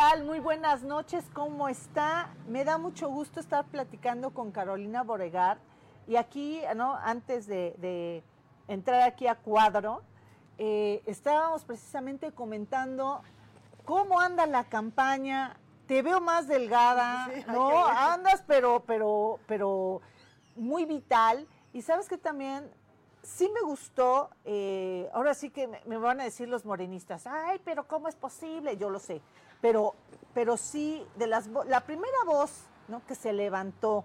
tal? Muy buenas noches, ¿cómo está? Me da mucho gusto estar platicando con Carolina Boregar. Y aquí, ¿no? Antes de, entrar aquí a cuadro, eh, estábamos precisamente comentando cómo anda la campaña. Te veo más delgada, ¿no? Andas, pero, pero, pero muy vital. Y sabes que también sí me gustó, eh, ahora sí que me, van a decir los morenistas, ay, pero ¿cómo es posible? Yo lo sé, pero, pero sí, de las la primera voz ¿no? que se levantó,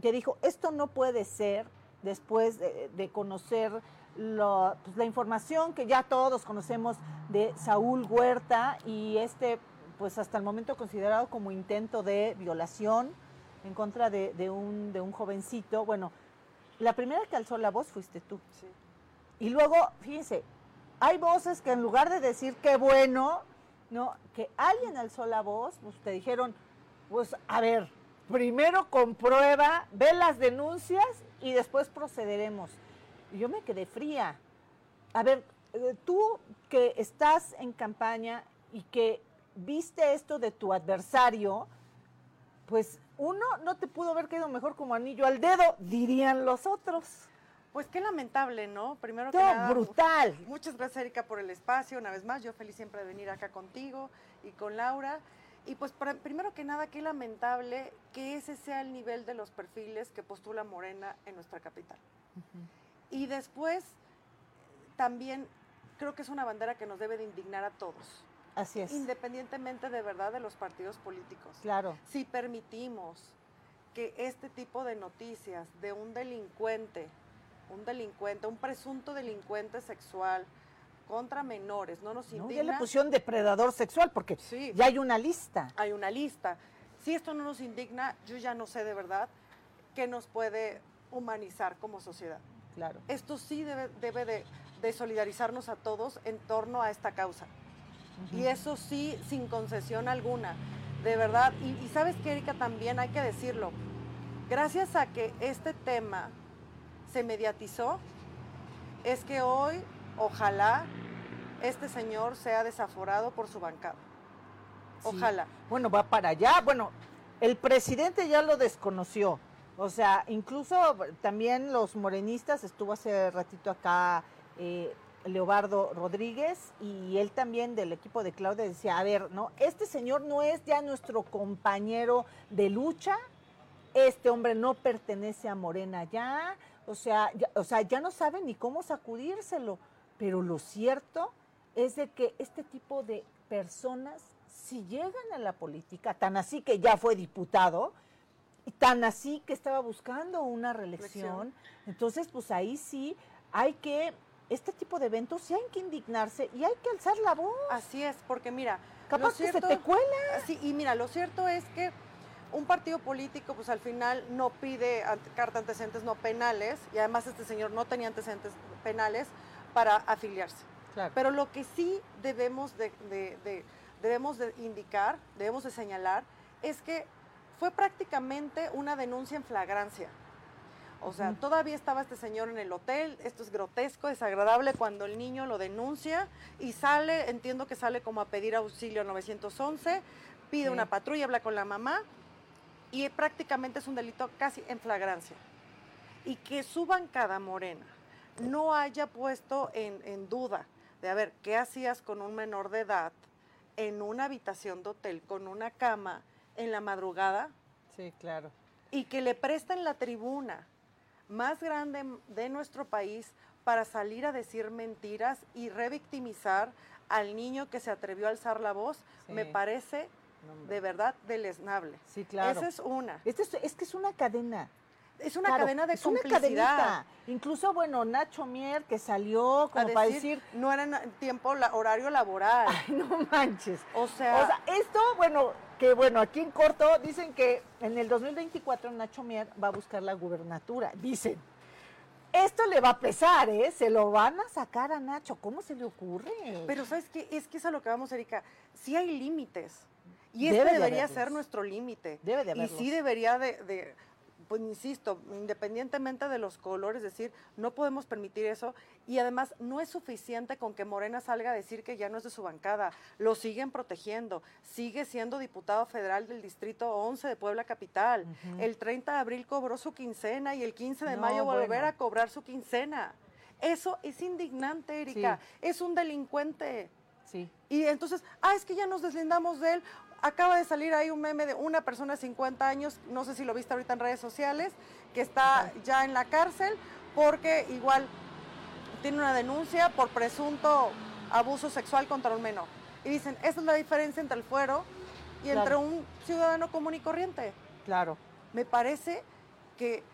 que dijo, esto no puede ser, después de, conocer pues, la información que ya todos conocemos de Saúl Huerta y este, pues hasta el momento considerado como intento de violación en contra de, de, un, de un jovencito, bueno, la primera que alzó la voz fuiste tú. Sí. Y luego, fíjense, hay voces que en lugar de decir qué bueno, no, que alguien alzó la voz, pues te dijeron, pues a ver, primero comprueba, ve las denuncias y después procederemos. Y yo me quedé fría. A ver, eh, tú que estás en campaña y que viste esto de tu adversario, pues uno no te pudo haber quedado mejor como anillo al dedo, dirían los otros. Pues qué lamentable, ¿no? Primero que nada, brutal. Muchas gracias, Erika, por el espacio. Una vez más, yo feliz siempre de venir acá contigo y con Laura. Y pues primero que nada, qué lamentable que ese sea el nivel de los perfiles que postula Morena en nuestra capital. Y después, también creo que es una bandera que nos debe de indignar a todos. Así es. Independientemente de verdad de los partidos políticos. Claro. Si permitimos que este tipo de noticias de un delincuente, un delincuente, un presunto delincuente sexual contra menores, no nos indigna. No, ya le pusieron depredador sexual porque sí, ya hay una lista. Hay una lista. Si esto no nos indigna, yo ya no sé de verdad qué nos puede humanizar como sociedad. Claro. Esto sí debe, debe de, de solidarizarnos a todos en torno a esta causa. Y eso sí, sin concesión alguna, de verdad. Y, sabes que, Erika, también hay que decirlo, gracias a que este tema se mediatizó, es que hoy, ojalá, este señor sea desaforado por su bancada. Ojalá. Bueno, va para allá. Bueno, el presidente ya lo desconoció. O sea, incluso también los morenistas, estuvo hace ratito acá eh, Leobardo Rodríguez y él también del equipo de Claudia decía, a ver, ¿no? Este señor no es ya nuestro compañero de lucha, este hombre no pertenece a Morena ya, o sea, ya, o sea, ya no sabe ni cómo sacudírselo, pero lo cierto es de que este tipo de personas si llegan a la política, tan así que ya fue diputado, y tan así que estaba buscando una reelección, entonces pues ahí sí hay que este tipo de eventos sí hay que indignarse y hay que alzar la voz. Así es, porque mira, capaz que se te cuela. Sí, y mira, lo cierto es que un partido político, pues al final no pide carta antecedentes no penales, y además este señor no tenía antecedentes penales para afiliarse. Pero lo que sí debemos de, debemos de indicar, debemos de señalar, es que fue prácticamente una denuncia en flagrancia. O sea, todavía estaba este señor en el hotel, esto es grotesco, desagradable cuando el niño lo denuncia y sale, entiendo que sale como a pedir auxilio 911, pide una patrulla, habla con la mamá y prácticamente es un delito casi en flagrancia. Y que su bancada morena no haya puesto en, en duda de, a ver, ¿qué hacías con un menor de edad en una habitación de hotel con una cama en la madrugada? Sí, claro. Y que le presten la tribuna más grande de nuestro país para salir a decir mentiras y revictimizar al niño que se atrevió a alzar la voz, me parece de verdad deleznable. Sí, claro. Esa es una. Este es, que es una cadena. Es una cadena de es complicidad. Incluso, bueno, Nacho Mier que salió como para decir... No era en tiempo, horario laboral. Ay, no manches. O sea... O sea, esto, bueno, que bueno, aquí en corto dicen que en el 2024 Nacho Mier va a buscar la gubernatura, dicen. Esto le va a pesar, ¿eh? Se lo van a sacar a Nacho. ¿Cómo se le ocurre? Pero ¿sabes qué? Es que es a lo que vamos, Erika. Sí hay límites. Y este debería ser nuestro límite. Debe de haberlo. Y sí debería de, pues insisto, independientemente de los colores, es decir, no podemos permitir eso y además no es suficiente con que Morena salga a decir que ya no es de su bancada, lo siguen protegiendo, sigue siendo diputado federal del Distrito 11 de Puebla Capital, el 30 de abril cobró su quincena y el 15 de mayo volver a cobrar su quincena. Eso es indignante, Erika, es un delincuente. Sí. Y entonces, ah, es que ya nos deslindamos de él. Acaba de salir ahí un meme de una persona de 50 años, no sé si lo viste ahorita en redes sociales, que está ya en la cárcel porque igual tiene una denuncia por presunto abuso sexual contra un menor. Y dicen, esa es la diferencia entre el fuero y entre un ciudadano común y corriente. Claro. Me parece que,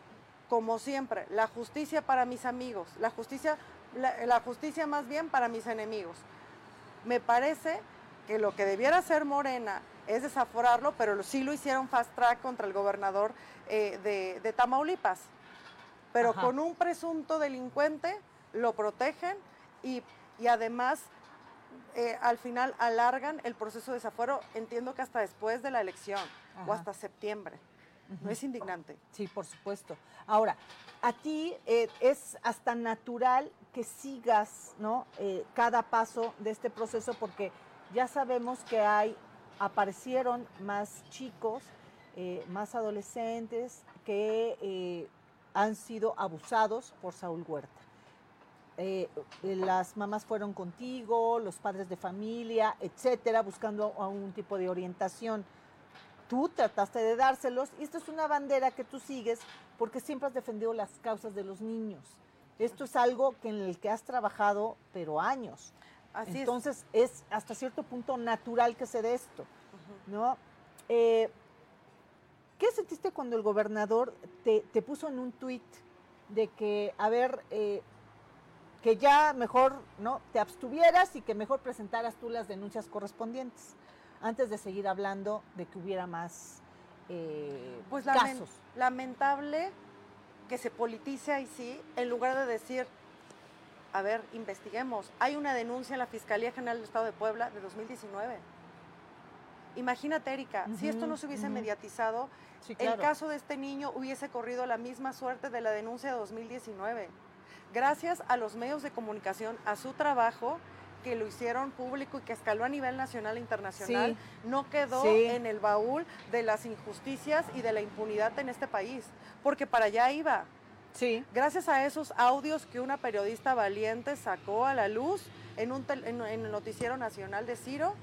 como siempre, la justicia para mis amigos, la justicia, la justicia más bien para mis enemigos. Me parece que lo que debiera hacer Morena es desaforarlo, pero sí lo hicieron fast track contra el gobernador eh, de, Tamaulipas. Pero con un presunto delincuente lo protegen y, además eh, al final alargan el proceso de desafuero, entiendo que hasta después de la elección o hasta septiembre. ¿No es indignante? Sí, por supuesto. Ahora, a ti eh, es hasta natural que sigas ¿no? cada paso de este proceso porque ya sabemos que hay aparecieron más chicos, eh, más adolescentes que eh, han sido abusados por Saúl Huerta. Eh, las mamás fueron contigo, los padres de familia, etcétera, buscando algún tipo de orientación. Tú trataste de dárselos y esto es una bandera que tú sigues porque siempre has defendido las causas de los niños. Esto es algo que en el que has trabajado, pero años. Entonces es. hasta cierto punto natural que se dé esto, ¿no? Eh, ¿Qué sentiste cuando el gobernador te, puso en un tuit de que, a ver, eh, que ya mejor no te abstuvieras y que mejor presentaras tú las denuncias correspondientes antes de seguir hablando de que hubiera más eh, pues casos? Lamentable que se politice ahí sí, en lugar de decir a ver, investiguemos. Hay una denuncia en la Fiscalía General del Estado de Puebla de 2019. Imagínate, Erika, si esto no se hubiese mediatizado, el caso de este niño hubiese corrido la misma suerte de la denuncia de 2019. Gracias a los medios de comunicación, a su trabajo, que lo hicieron público y que escaló a nivel nacional e internacional, no quedó en el baúl de las injusticias y de la impunidad en este país, porque para allá iba. Sí. Gracias a esos audios que una periodista valiente sacó a la luz en, un en, el noticiero nacional de Ciro,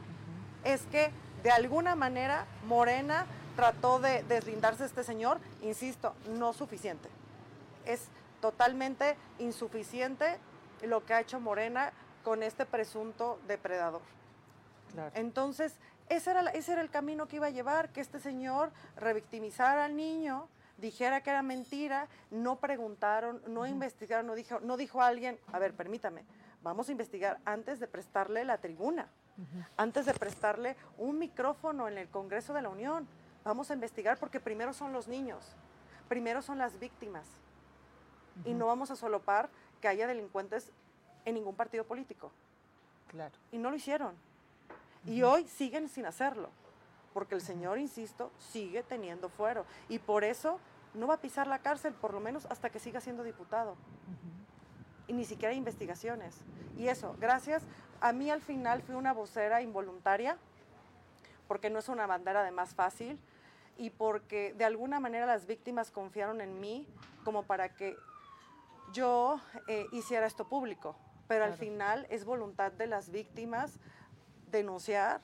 es que de alguna manera Morena trató de deslindarse de este señor, insisto, no suficiente. Es totalmente insuficiente lo que ha hecho Morena con este presunto depredador. Entonces, ese era, ese era el camino que iba a llevar, que este señor revictimizara al niño, dijera que era mentira, no preguntaron, no investigaron, no dijo, no dijo alguien, a ver, permítame, vamos a investigar antes de prestarle la tribuna, antes de prestarle un micrófono en el Congreso de la Unión. Vamos a investigar porque primero son los niños, primero son las víctimas. Y no vamos a solopar que haya delincuentes en ningún partido político. Claro. Y no lo hicieron. Y hoy siguen sin hacerlo porque el señor, insisto, sigue teniendo fuero. Y por eso no va a pisar la cárcel, por lo menos hasta que siga siendo diputado. Y ni siquiera hay investigaciones. Y eso, gracias. A mí al final fui una vocera involuntaria, porque no es una bandera de más fácil, y porque de alguna manera las víctimas confiaron en mí como para que yo eh, hiciera esto público. Pero al final es voluntad de las víctimas denunciar,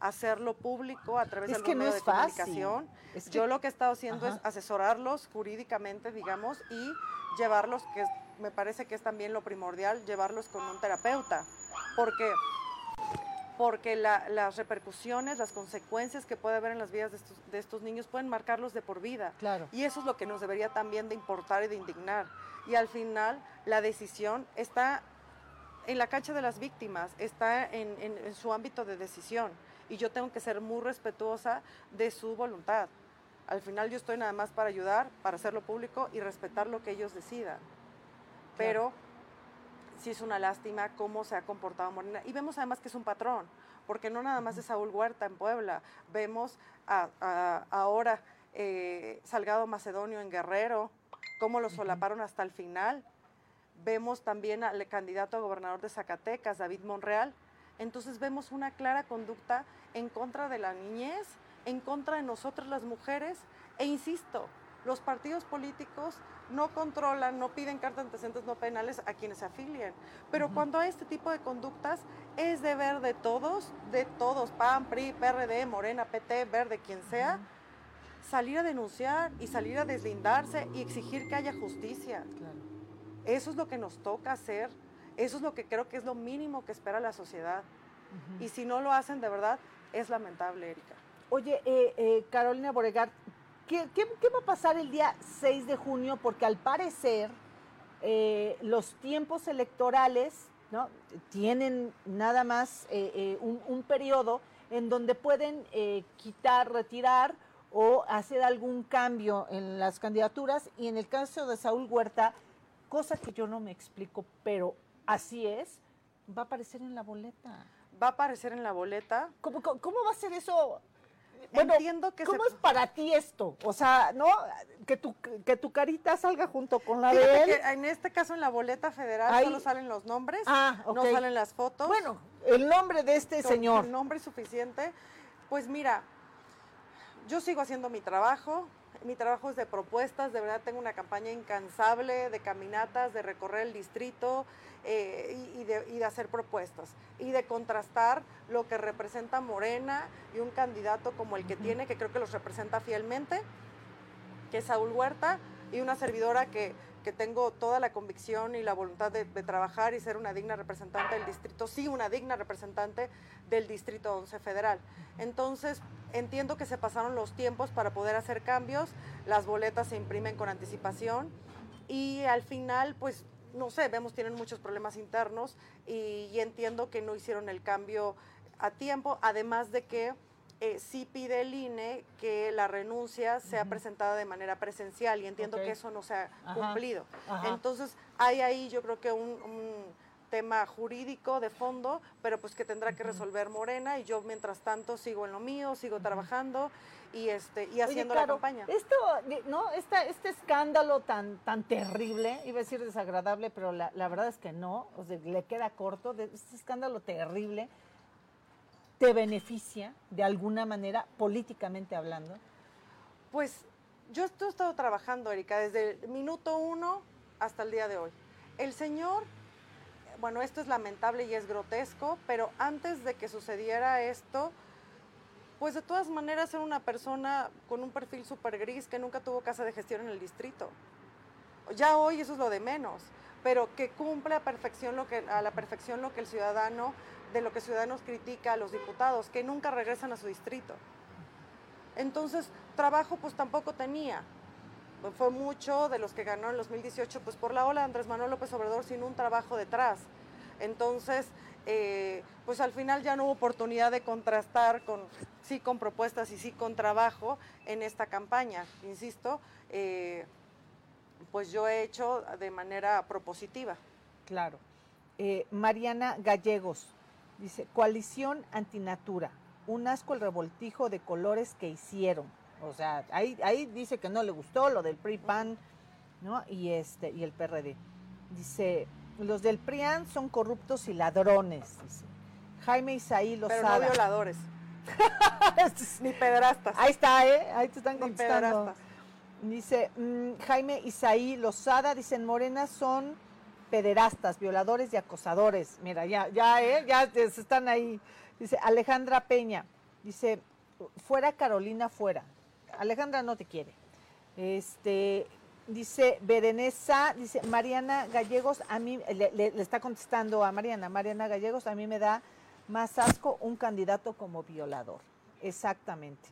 hacerlo público a través del medio de comunicación. Yo lo que he estado haciendo es asesorarlos jurídicamente, digamos, y llevarlos, que me parece que es también lo primordial, llevarlos con un terapeuta. Porque porque las repercusiones, las consecuencias que puede haber en las vidas de estos, niños pueden marcarlos de por vida. Claro. Y eso es lo que nos debería también de importar y de indignar. Y al final la decisión está en la cancha de las víctimas, está en su ámbito de decisión y yo tengo que ser muy respetuosa de su voluntad. Al final yo estoy nada más para ayudar, para hacerlo público y respetar lo que ellos decidan. Pero sí es una lástima cómo se ha comportado Morena. Y vemos además que es un patrón, porque no nada más es Saúl Huerta en Puebla, vemos ahora eh, Salgado Macedonio en Guerrero, cómo lo solaparon hasta el final. Vemos también al candidato a gobernador de Zacatecas, David Monreal. Entonces vemos una clara conducta en contra de la niñez, en contra de nosotras las mujeres. E insisto, los partidos políticos no controlan, no piden cartas de antecedentes no penales a quienes se afilien. Pero cuando hay este tipo de conductas, es deber de todos, de todos, PAN, PRI, PRD, Morena, PT, Verde, quien sea, salir a denunciar y salir a deslindarse y exigir que haya justicia. Eso es lo que nos toca hacer. Eso es lo que creo que es lo mínimo que espera la sociedad. Y si no lo hacen, de verdad, es lamentable, Erika. Oye, eh, eh, Carolina Boregar, ¿qué, va a pasar el día 6 de junio? Porque al parecer eh, los tiempos electorales ¿no? tienen nada más un, un, periodo en donde pueden quitar, retirar o hacer algún cambio en las candidaturas. Y en el caso de Saúl Huerta, cosa que yo no me explico, pero así es, va a aparecer en la boleta. Va a aparecer en la boleta. ¿Cómo, cómo va a ser eso? Bueno, Entiendo que ¿cómo es para ti esto? O sea, ¿no? Que tu, que tu carita salga junto con la de él. en este caso, en la boleta federal solo salen los nombres, ah, no salen las fotos. Bueno, el nombre de este señor. El nombre suficiente. Pues mira, yo sigo haciendo mi trabajo, mi trabajo es de propuestas, de verdad tengo una campaña incansable de caminatas, de recorrer el distrito eh, y, de, hacer propuestas y de contrastar lo que representa Morena y un candidato como el que tiene, que creo que los representa fielmente, que es Saúl Huerta, y una servidora que que tengo toda la convicción y la voluntad de, trabajar y ser una digna representante del distrito, sí, una digna representante del distrito 11 federal. Entonces, entiendo que se pasaron los tiempos para poder hacer cambios, las boletas se imprimen con anticipación y al final, pues, no sé, vemos tienen muchos problemas internos y, y entiendo que no hicieron el cambio a tiempo, además de que eh, sí pide el INE que la renuncia sea presentada de manera presencial y entiendo que eso no se ha cumplido. Entonces, hay ahí yo creo que un, tema jurídico de fondo, pero pues que tendrá que resolver Morena y yo mientras tanto sigo en lo mío, sigo trabajando y este y haciendo la campaña. Esto, no, este escándalo tan tan terrible, iba a decir desagradable, pero la, verdad es que no, o sea, le queda corto, de, este escándalo terrible te beneficia de alguna manera, políticamente hablando? Pues yo he estado trabajando, Erika, desde el minuto uno hasta el día de hoy. El señor, bueno, esto es lamentable y es grotesco, pero antes de que sucediera esto, pues de todas maneras era una persona con un perfil súper gris que nunca tuvo casa de gestión en el distrito. Ya hoy eso es lo de menos, pero que cumple a, a la perfección lo que el ciudadano de lo que Ciudadanos critica a los diputados, que nunca regresan a su distrito. Entonces, trabajo pues tampoco tenía. Fue mucho de los que ganó en 2018, pues por la ola de Andrés Manuel López Obrador sin un trabajo detrás. Entonces, eh, pues al final ya no hubo oportunidad de contrastar con sí con propuestas y sí con trabajo en esta campaña. Insisto, eh, pues yo he hecho de manera propositiva. Claro. Eh, Mariana Gallegos, Dice, coalición antinatura, un asco el revoltijo de colores que hicieron. O sea, ahí, ahí dice que no le gustó lo del PRI-PAN, ¿no? Y, este, y el PRD. Dice, los del PRIAN son corruptos y ladrones, dice. Jaime Isaí los Pero no violadores. Ni pedrastas. Ahí está, ¿eh? Ahí te están contestando. Dice, mm, Jaime Isaí Lozada, dicen, Morena son pederastas, violadores y acosadores. Mira, ya, ya, ¿eh? ya están ahí. Dice Alejandra Peña, dice, fuera Carolina, fuera. Alejandra no te quiere. Este, dice Berenesa, dice Mariana Gallegos, a mí, le, está contestando a Mariana, Mariana Gallegos, a mí me da más asco un candidato como violador. Exactamente.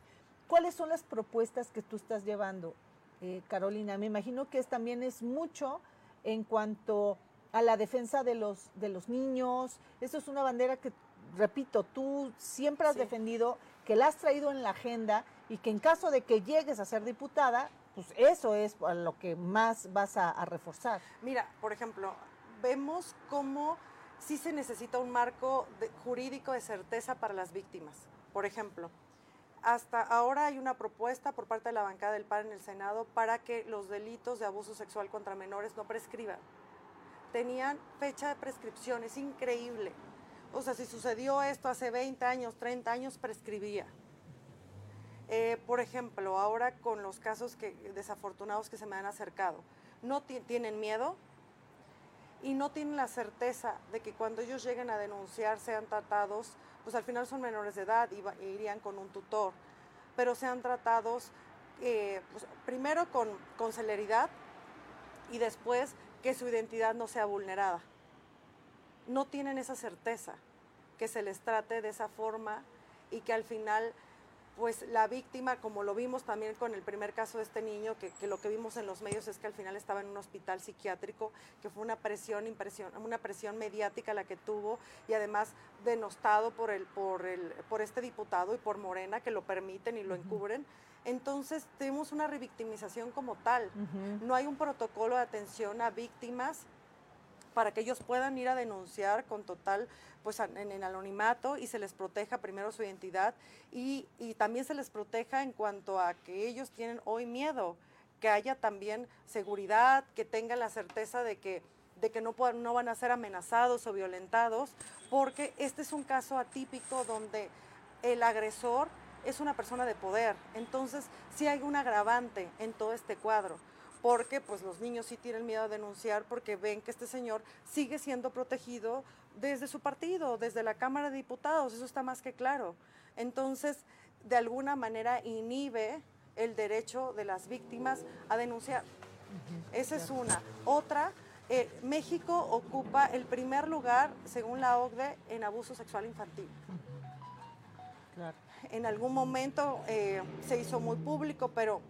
¿Cuáles son las propuestas que tú estás llevando, eh, Carolina? Me imagino que es, también es mucho en cuanto a la defensa de los, de los niños. Eso es una bandera que, repito, tú siempre has defendido, que la has traído en la agenda y que en caso de que llegues a ser diputada, pues eso es lo que más vas a, reforzar. Mira, por ejemplo, vemos cómo sí se necesita un marco jurídico de certeza para las víctimas. Por ejemplo, Hasta ahora hay una propuesta por parte de la bancada del PAN en el Senado para que los delitos de abuso sexual contra menores no prescriban. Tenían fecha de prescripción, es increíble. O sea, si sucedió esto hace 20 años, 30 años, prescribía. Eh, por ejemplo, ahora con los casos que, desafortunados que se me han acercado, no tienen miedo y no tienen la certeza de que cuando ellos lleguen a denunciar sean tratados, pues al final son menores de edad y irían con un tutor, pero sean tratados eh, pues, primero con, con celeridad y después que su identidad no sea vulnerada. No tienen esa certeza que se les trate de esa forma y que al final pues la víctima, como lo vimos también con el primer caso de este niño, que, lo que vimos en los medios es que al final estaba en un hospital psiquiátrico, que fue una presión, impresión, una presión mediática la que tuvo y además denostado por, el, por, el, por este diputado y por Morena, que lo permiten y lo encubren. Entonces tenemos una revictimización como tal. No hay un protocolo de atención a víctimas para que ellos puedan ir a denunciar con total, pues en el anonimato y se les proteja primero su identidad y, también se les proteja en cuanto a que ellos tienen hoy miedo, que haya también seguridad, que tengan la certeza de que de que no, no van a ser amenazados o violentados, porque este es un caso atípico donde el agresor es una persona de poder. Entonces, sí hay un agravante en todo este cuadro porque pues los niños sí tienen miedo a denunciar porque ven que este señor sigue siendo protegido desde su partido, desde la Cámara de Diputados, eso está más que claro. Entonces, de alguna manera inhibe el derecho de las víctimas a denunciar. Esa es una. Otra, eh, México ocupa el primer lugar, según la OCDE, en abuso sexual infantil. En algún momento eh, se hizo muy público, pero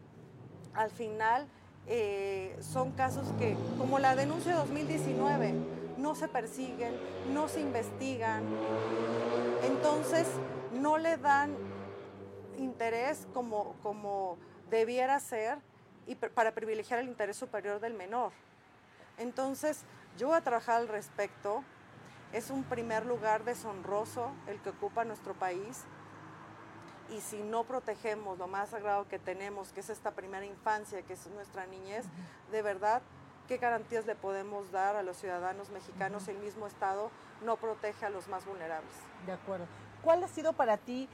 al final eh, son casos que, como la denuncia de 2019, no se persiguen, no se investigan, entonces no le dan interés como, como debiera ser y para privilegiar el interés superior del menor. Entonces, yo voy a trabajar al respecto. Es un primer lugar deshonroso el que ocupa nuestro país y si no protegemos lo más sagrado que tenemos, que es esta primera infancia, que es nuestra niñez, de verdad, ¿qué garantías le podemos dar a los ciudadanos mexicanos si el mismo Estado no protege a los más vulnerables? De acuerdo. ¿Cuál ha sido para ti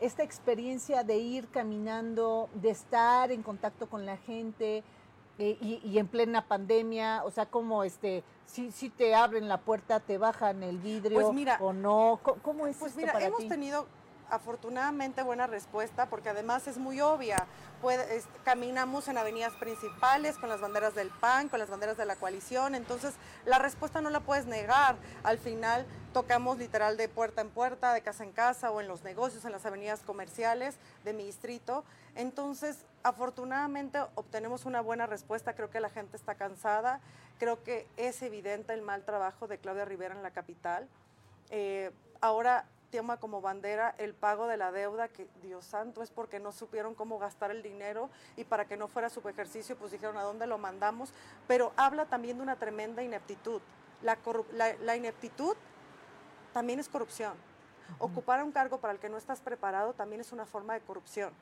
esta experiencia de ir caminando, de estar en contacto con la gente eh, y, en plena pandemia? O sea, como este, si, si te abren la puerta, te bajan el vidrio pues mira, o no. ¿Cómo, es pues mira, hemos tenido afortunadamente buena respuesta porque además es muy obvia. caminamos en avenidas principales con las banderas del PAN, con las banderas de la coalición, entonces la respuesta no la puedes negar. Al final tocamos literal de puerta en puerta, de casa en casa o en los negocios, en las avenidas comerciales de mi distrito. Entonces, afortunadamente obtenemos una buena respuesta, creo que la gente está cansada, creo que es evidente el mal trabajo de Claudia Rivera en la capital. Eh, ahora toma como bandera el pago de la deuda, que Dios santo es porque no supieron cómo gastar el dinero y para que no fuera su ejercicio, pues dijeron a dónde lo mandamos, pero habla también de una tremenda ineptitud. La, ineptitud también es corrupción. Ocupar un cargo para el que no estás preparado también es una forma de corrupción.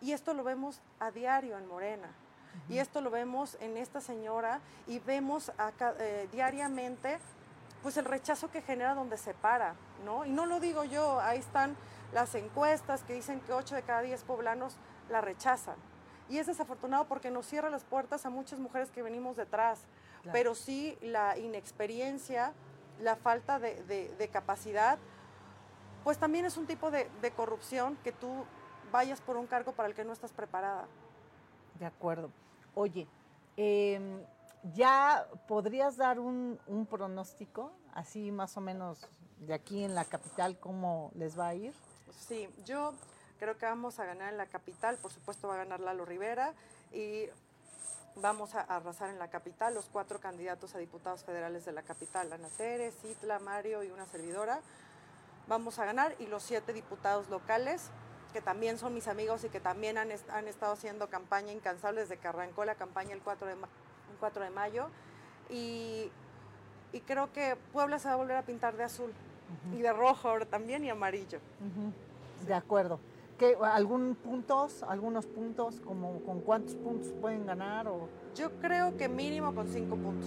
Y esto lo vemos a diario en Morena. Y esto lo vemos en esta señora y vemos eh, diariamente pues el rechazo que genera donde se para, ¿no? Y no lo digo yo, ahí están las encuestas que dicen que 8 de cada 10 poblanos la rechazan. Y es desafortunado porque nos cierra las puertas a muchas mujeres que venimos detrás, pero sí la inexperiencia, la falta de, capacidad, pues también es un tipo de, corrupción que tú vayas por un cargo para el que no estás preparada. De acuerdo. Oye, eh, ¿Ya podrías dar un, pronóstico, así más o menos de aquí en la capital, cómo les va a ir? Sí, yo creo que vamos a ganar en la capital, por supuesto va a ganar Lalo Rivera y vamos a arrasar en la capital los cuatro candidatos a diputados federales de la capital, Ana Tere, Citla, Mario y una servidora. Vamos a ganar y los siete diputados locales, que también son mis amigos y que también han, han estado haciendo campaña incansable desde que arrancó la campaña el 4 de mayo 4 de mayo. Y, creo que Puebla se va a volver a pintar de azul y de rojo ahora también y amarillo. De acuerdo. ¿Qué, ¿Algún puntos, algunos puntos, como con cuántos puntos pueden ganar? O? Yo creo que mínimo con cinco puntos.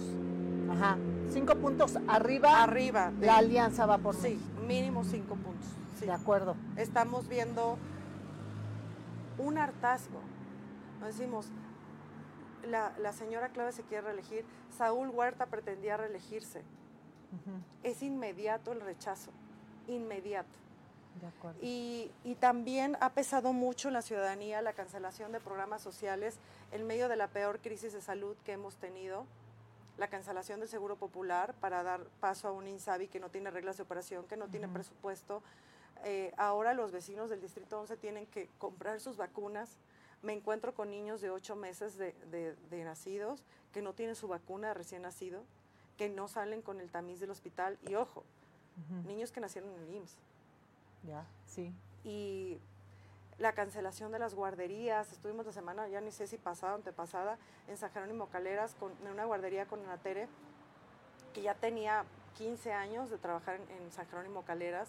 Ajá, cinco puntos arriba. Arriba. la alianza va por Sí, mínimo cinco puntos. De acuerdo. Estamos viendo un hartazgo. decimos, la, la, señora Clave se quiere reelegir, Saúl Huerta pretendía reelegirse. Es inmediato el rechazo, inmediato. Y, y, también ha pesado mucho en la ciudadanía la cancelación de programas sociales en medio de la peor crisis de salud que hemos tenido, la cancelación del Seguro Popular para dar paso a un INSABI que no tiene reglas de operación, que no tiene presupuesto. Eh, ahora los vecinos del Distrito 11 tienen que comprar sus vacunas. Me encuentro con niños de ocho meses de, de nacidos que no tienen su vacuna de recién nacido, que no salen con el tamiz del hospital. Y ojo, niños que nacieron en el IMSS. Ya, sí. Y la cancelación de las guarderías, estuvimos la semana, ya ni sé si pasada o antepasada, en San Jerónimo Caleras, con, en una guardería con Anatere, que ya tenía 15 años de trabajar en, San Jerónimo Caleras,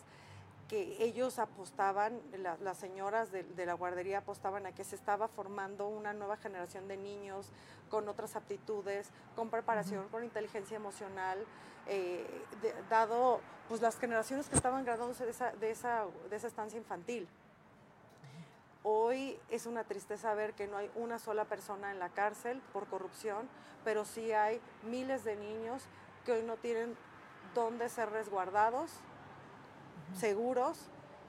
que ellos apostaban, las señoras de, la guardería apostaban a que se estaba formando una nueva generación de niños con otras aptitudes, con preparación, con inteligencia emocional, eh, dado pues las generaciones que estaban graduándose de esa, de esa, de esa estancia infantil. Hoy es una tristeza ver que no hay una sola persona en la cárcel por corrupción, pero sí hay miles de niños que hoy no tienen dónde ser resguardados, seguros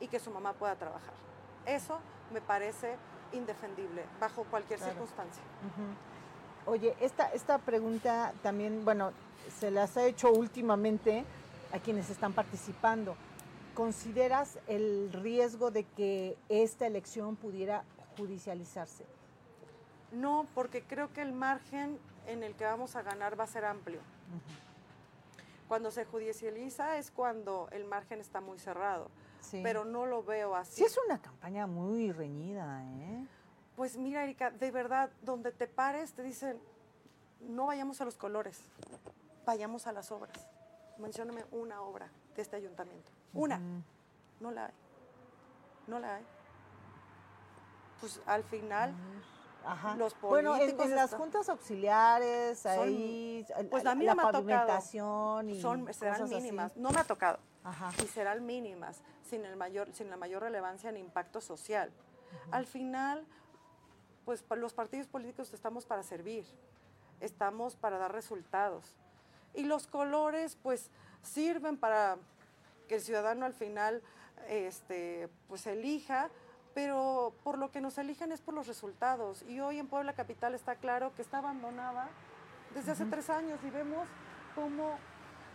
y que su mamá pueda trabajar. Eso me parece indefendible bajo cualquier circunstancia. Oye, esta, esta pregunta también, bueno, se las ha hecho últimamente a quienes están participando. ¿Consideras el riesgo de que esta elección pudiera judicializarse? No, porque creo que el margen en el que vamos a ganar va a ser amplio. Cuando se judicializa es cuando el margen está muy cerrado, pero no lo veo así. Sí es una campaña muy reñida, ¿eh? Pues mira, Erika, de verdad, donde te pares te dicen, no vayamos a los colores, vayamos a las obras. Mencióname una obra de este ayuntamiento. Una. No la hay. No la hay. Pues al final, los políticos... Bueno, en, las juntas auxiliares, ahí, pues la, la pavimentación y son, serán mínimas. No me ha tocado. Y serán mínimas, sin, el mayor, sin la mayor relevancia en impacto social. Al final, pues los partidos políticos estamos para servir, estamos para dar resultados. Y los colores, pues, sirven para que el ciudadano al final este, pues elija, pero por lo que nos eligen es por los resultados. Y hoy en Puebla Capital está claro que está abandonada desde hace tres años y vemos cómo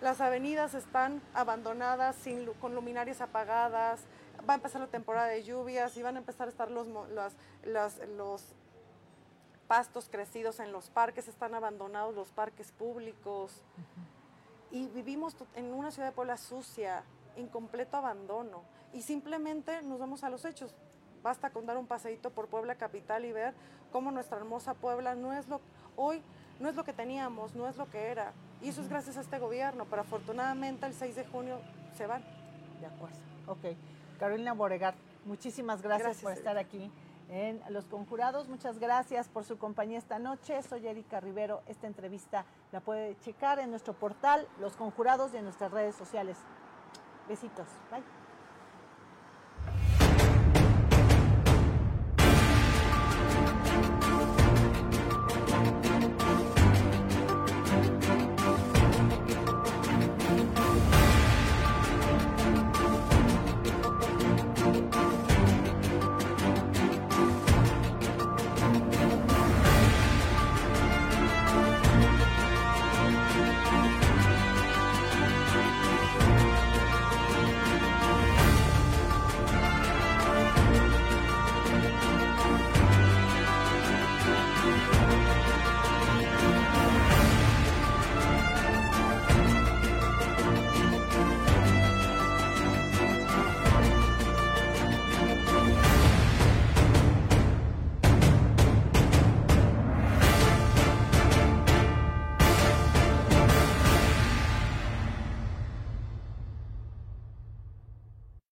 las avenidas están abandonadas, sin, con luminarias apagadas, va a empezar la temporada de lluvias y van a empezar a estar los, los pastos crecidos en los parques, están abandonados los parques públicos. Y vivimos en una ciudad de Puebla sucia, en completo abandono. Y simplemente nos vamos a los hechos. Basta con dar un paseíto por Puebla capital y ver cómo nuestra hermosa Puebla no es lo hoy no es lo que teníamos, no es lo que era. Y eso es gracias a este gobierno, pero afortunadamente el 6 de junio se van. De acuerdo. Ok. Carolina Boregar, muchísimas gracias, por estar aquí en Los Conjurados. Muchas gracias por su compañía esta noche. Soy Erika Rivero. Esta entrevista la puede checar en nuestro portal Los Conjurados y en nuestras redes sociales. Besitos. Bye.